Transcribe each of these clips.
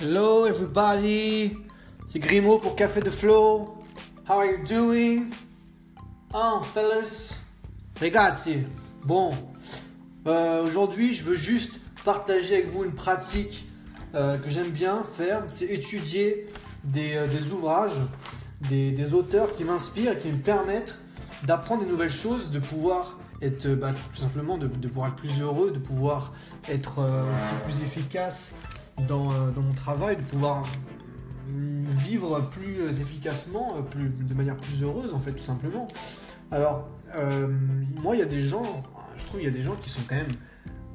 Hello everybody, c'est Grimaud pour Café de Flow. How are you doing? Oh fellas, ragazzi. Bon, euh, aujourd'hui je veux juste partager avec vous une pratique euh, que j'aime bien faire, c'est étudier des, euh, ouvrages, des, des auteurs qui m'inspirent et qui me permettent d'apprendre des nouvelles choses, de pouvoir être bah, tout simplement de, de, pouvoir être plus heureux, de pouvoir être aussi plus efficace dans, euh, dans, mon travail, de pouvoir vivre plus efficacement, plus, de manière plus heureuse en fait tout simplement. Alors euh, moi il y a des gens, je trouve il y a des gens qui sont quand même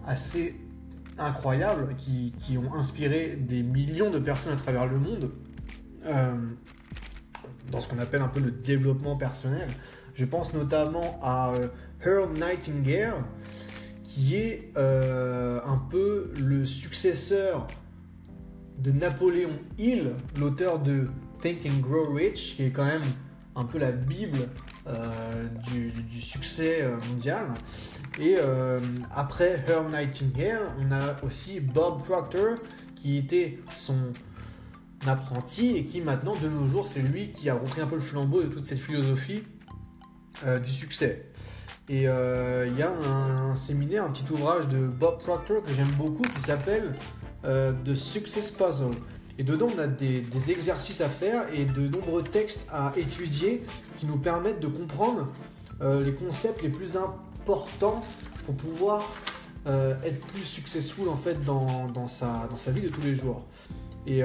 assez incroyables, qui, qui ont inspiré des millions de personnes à travers le monde euh, dans ce qu'on appelle un peu le développement personnel. Je pense notamment à euh, Earl Nightingale, qui est euh, un peu le successeur de Napoléon Hill, l'auteur de Think and Grow Rich, qui est quand même un peu la bible euh, du, succès euh, mondial. Et euh, après Herm Nightingale, on a aussi Bob Proctor, qui était son apprenti et qui maintenant, de nos jours, c'est lui qui a repris un peu le flambeau de toute cette philosophie du succès. Et il y a un, séminaire, un petit ouvrage de Bob Proctor que j'aime beaucoup qui s'appelle euh, The Success Puzzle. Et dedans, on a des, exercices à faire et de nombreux textes à étudier qui nous permettent de comprendre euh, les concepts les plus importants pour pouvoir euh, être plus successful en fait dans, dans, sa, dans sa vie de tous les jours. Et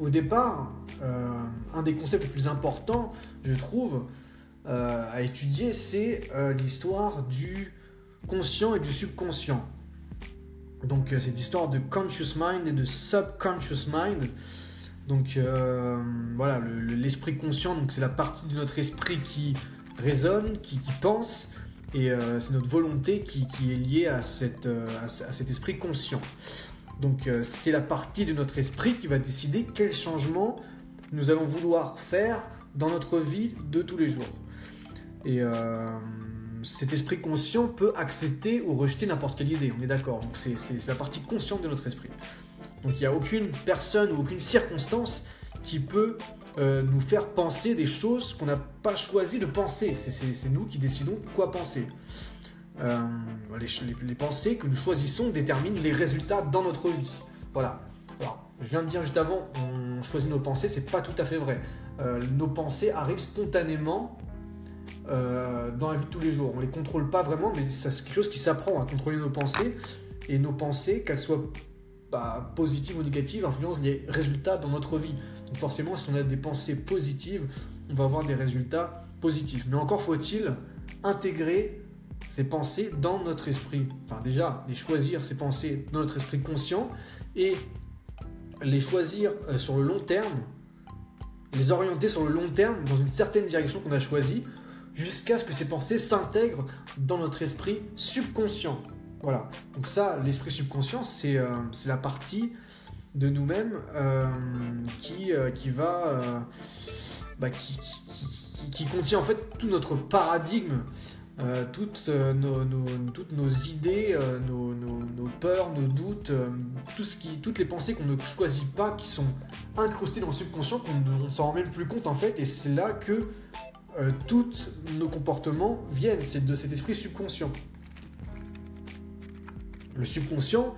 au départ, un des concepts les plus importants, je trouve, à étudier, c'est l'histoire du conscient et du subconscient. Donc euh, cette histoire de conscious mind et de subconscious mind. Donc euh, voilà, l'esprit le, conscient, c'est la partie de notre esprit qui raisonne, qui, pense, et euh, c'est notre volonté qui, est liée à, cet esprit conscient. Donc c'est la partie de notre esprit qui va décider quel changement nous allons vouloir faire dans notre vie de tous les jours. Et cet esprit conscient peut accepter ou rejeter n'importe quelle idée, on est d'accord. Donc c'est la partie consciente de notre esprit. Donc il n'y a aucune personne ou aucune circonstance qui peut euh, nous faire penser des choses qu'on n'a pas choisi de penser. C'est nous qui décidons quoi penser. Euh, les, pensées que nous choisissons déterminent les résultats dans notre vie. Voilà. Je viens de dire juste avant, on choisit nos pensées, c'est pas tout à fait vrai. Euh, nos pensées arrivent spontanément euh, dans la vie de tous les jours. On les contrôle pas vraiment, mais c'est quelque chose qui s'apprend à contrôler nos pensées. Et nos pensées, qu'elles soient positives ou négatives, influencent les résultats dans notre vie. Donc forcément, si on a des pensées positives, on va avoir des résultats positifs. Mais encore faut-il intégrer ces pensées dans notre esprit. Enfin déjà, les choisir, ces pensées dans notre esprit conscient et les choisir euh, sur le long terme, les orienter sur le long terme dans une certaine direction qu'on a choisie jusqu'à ce que ces pensées s'intègrent dans notre esprit subconscient. Voilà. Donc ça, l'esprit subconscient, c'est euh, la partie de nous-mêmes euh, qui, euh, qui va... Euh, bah, qui, qui, qui, contient en fait tout notre paradigme, toutes nos, nos, toutes, nos, idées, nos, nos, peurs, nos doutes, tout ce qui, toutes les pensées qu'on ne choisit pas, qui sont incrustées dans le subconscient, qu'on ne s'en rend même plus compte en fait, et c'est là que euh, tous nos comportements viennent, de cet esprit subconscient. Le subconscient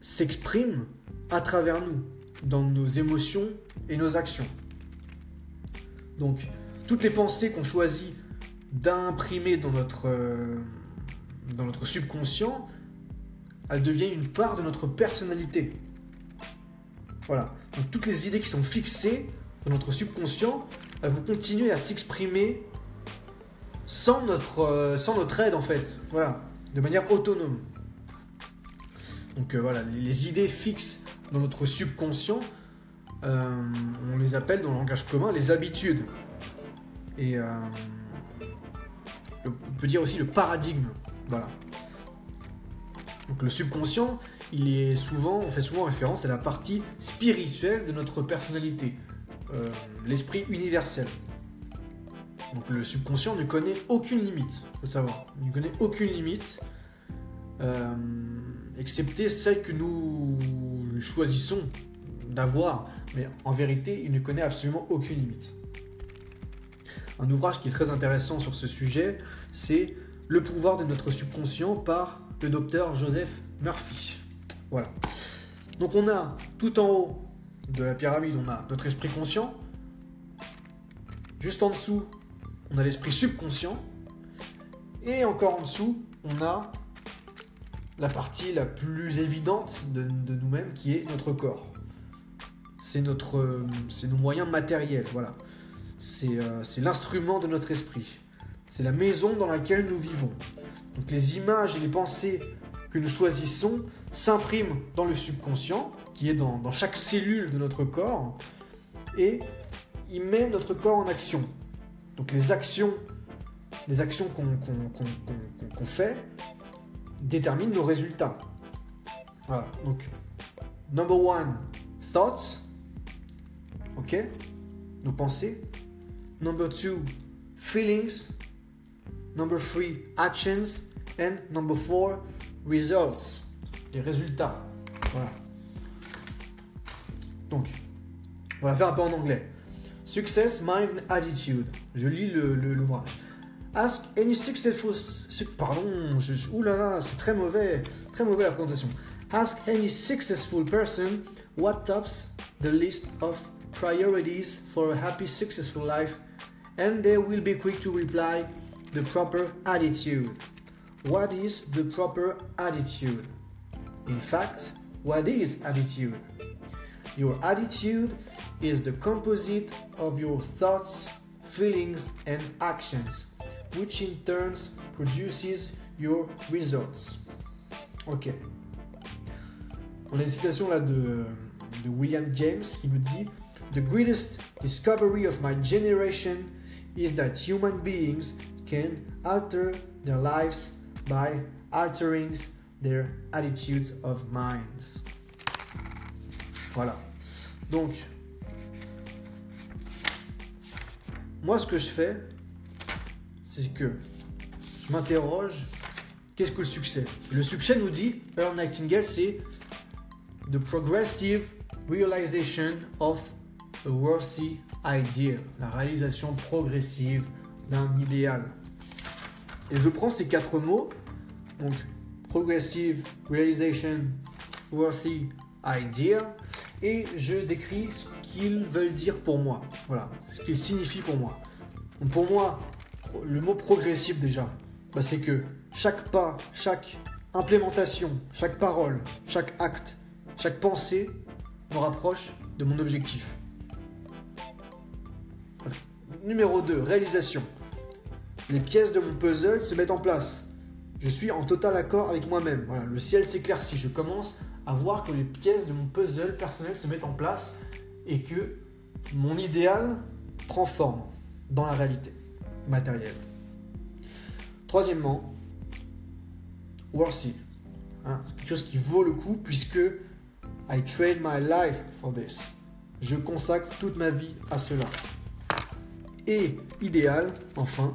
s'exprime à travers nous, dans nos émotions et nos actions. Donc, toutes les pensées qu'on choisit d'imprimer dans notre, euh, dans notre subconscient, elles deviennent une part de notre personnalité. Voilà. Donc, toutes les idées qui sont fixées dans notre subconscient, elles vont continuer à s'exprimer sans notre, euh, sans notre aide en fait. Voilà, de manière autonome. Donc euh, voilà, les, idées fixes dans notre subconscient, euh, on les appelle dans le langage commun les habitudes. Et euh, on peut dire aussi le paradigme. Voilà. Donc le subconscient, il est souvent, on fait souvent référence à la partie spirituelle de notre personnalité euh, l'esprit universel. Donc le subconscient ne connaît aucune limite, faut le savoir. Il ne connaît aucune limite. Euh, excepté celle que nous choisissons d'avoir, mais en vérité, il ne connaît absolument aucune limite. Un ouvrage qui est très intéressant sur ce sujet, c'est Le pouvoir de notre subconscient par le docteur Joseph Murphy. Voilà. Donc on a tout en haut de la pyramide, on a notre esprit conscient. Juste en dessous, on a l'esprit subconscient. Et encore en dessous, on a la partie la plus évidente de, nous-mêmes qui est notre corps. C'est notre, nos moyens matériels, voilà. C'est, euh, c'est l'instrument de notre esprit. C'est la maison dans laquelle nous vivons. Donc les images et les pensées que nous choisissons s'impriment dans le subconscient, qui est dans, chaque cellule de notre corps, et il met notre corps en action. Donc les actions, les actions qu'on fait déterminent nos résultats. Voilà, donc number one, thoughts, ok, nos pensées. Number two, feelings. Number three, actions. And number four, results, les résultats. Voilà. Donc, on va faire un peu en anglais. Success, mind, attitude. Je lis l'ouvrage. Ask any successful. Pardon, je, oulala, c'est très mauvais. Très mauvais la présentation. Ask any successful person what tops the list of priorities for a happy, successful life, and they will be quick to reply the proper attitude. What is the proper attitude? In fact, what is attitude? Your attitude is the composite of your thoughts, feelings, and actions, which in turn produces your results. Ok. On a une citation là de, de William James qui nous dit The greatest discovery of my generation is that human beings can alter their lives by altering their attitudes of mind. Voilà. Donc, moi, ce que je fais, c'est que je m'interroge qu'est-ce que le succès? Le succès nous dit, Earl Nightingale, c'est the progressive realization of a worthy ideal, la réalisation progressive d'un idéal. Et je prends ces quatre mots, donc progressive, realization, worthy, idea, et je décris ce qu'ils veulent dire pour moi. Voilà, ce qu'ils signifient pour moi. pour moi, le mot progressif déjà, bah, c'est que chaque pas, chaque implémentation, chaque parole, chaque acte, chaque pensée me rapproche de mon objectif. Numéro 2, réalisation les pièces de mon puzzle se mettent en place. Je suis en total accord avec moi-même. Voilà, le ciel s'éclaircit. Je commence à voir que les pièces de mon puzzle personnel se mettent en place et que mon idéal prend forme dans la réalité matérielle. Troisièmement, worthy. Hein, quelque chose qui vaut le coup puisque I trade my life for this. Je consacre toute ma vie à cela. Et idéal, enfin,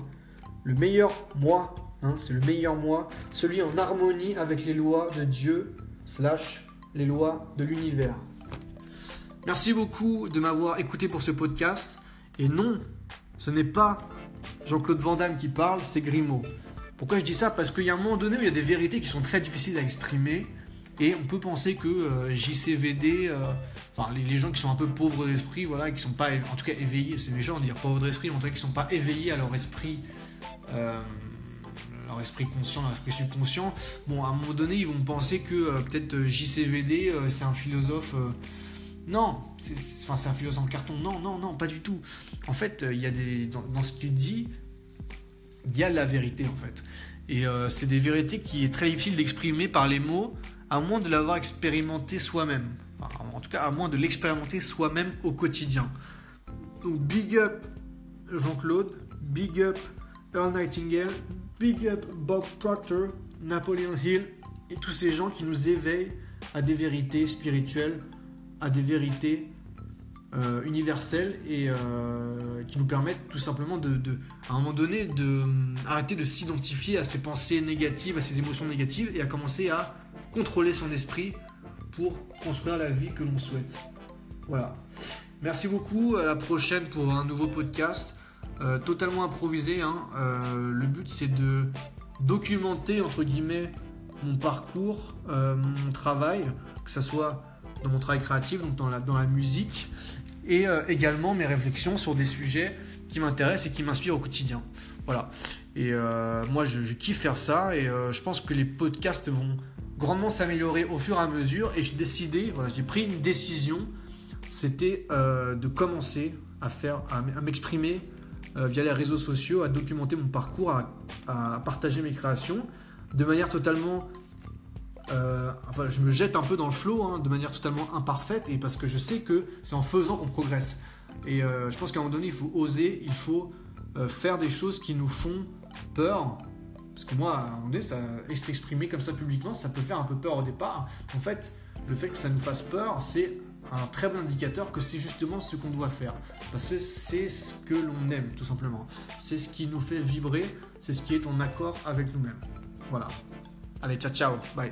le meilleur moi, hein, c'est le meilleur moi, celui en harmonie avec les lois de Dieu, slash les lois de l'univers. Merci beaucoup de m'avoir écouté pour ce podcast. Et non, ce n'est pas Jean-Claude Van Damme qui parle, c'est Grimaud. Pourquoi je dis ça? Parce qu'il y a un moment donné où il y a des vérités qui sont très difficiles à exprimer. Et on peut penser que euh, JCVD, euh, enfin les, gens qui sont un peu pauvres d'esprit, voilà, qui sont pas, en tout cas éveillés, c'est méchant de dire pauvres d'esprit, mais en tout cas qui sont pas éveillés à leur esprit euh, leur esprit conscient, leur esprit subconscient, bon, à un moment donné, ils vont penser que euh, peut-être euh, JCVD, c'est un philosophe. non, c'est un philosophe en carton. Non, non, non, pas du tout. En fait, il y a dans, ce qu'il dit, il y a la vérité, en fait. Et c'est des vérités qui est très difficile d'exprimer par les mots, à moins de l'avoir expérimenté soi-même. en tout cas, à moins de l'expérimenter soi-même au quotidien. Donc, big up Jean-Claude, big up Earl Nightingale, Big Up Bob Proctor, Napoleon Hill et tous ces gens qui nous éveillent à des vérités spirituelles, à des vérités euh, universelles et euh, qui nous permettent tout simplement de, à un moment donné, de arrêter de s'identifier à ces pensées négatives, à ces émotions négatives et à commencer à contrôler son esprit pour construire la vie que l'on souhaite. Voilà. Merci beaucoup. À la prochaine pour un nouveau podcast. Euh, totalement improvisé. Hein. Euh, le but c'est de documenter entre guillemets mon parcours, euh, mon travail, que ce soit dans mon travail créatif, donc dans la, dans la musique, et également mes réflexions sur des sujets qui m'intéressent et qui m'inspirent au quotidien. Voilà. Et moi, je, je, kiffe faire ça et je pense que les podcasts vont grandement s'améliorer au fur et à mesure. Et j'ai décidé, voilà, j'ai pris une décision, c'était de commencer à faire, à m'exprimer euh, via les réseaux sociaux, à documenter mon parcours, à, partager mes créations de manière totalement euh, enfin, je me jette un peu dans le flow hein, de manière totalement imparfaite et parce que je sais que c'est en faisant qu'on progresse. Et euh, je pense qu'à un moment donné, il faut oser, il faut faire des choses qui nous font peur. Parce que moi, à un moment donné, s'exprimer comme ça publiquement, ça peut faire un peu peur au départ. En fait, le fait que ça nous fasse peur, c'est un très bon indicateur que c'est justement ce qu'on doit faire. Parce que c'est ce que l'on aime, tout simplement. C'est ce qui nous fait vibrer, c'est ce qui est en accord avec nous-mêmes. Voilà. Allez, ciao, ciao, bye.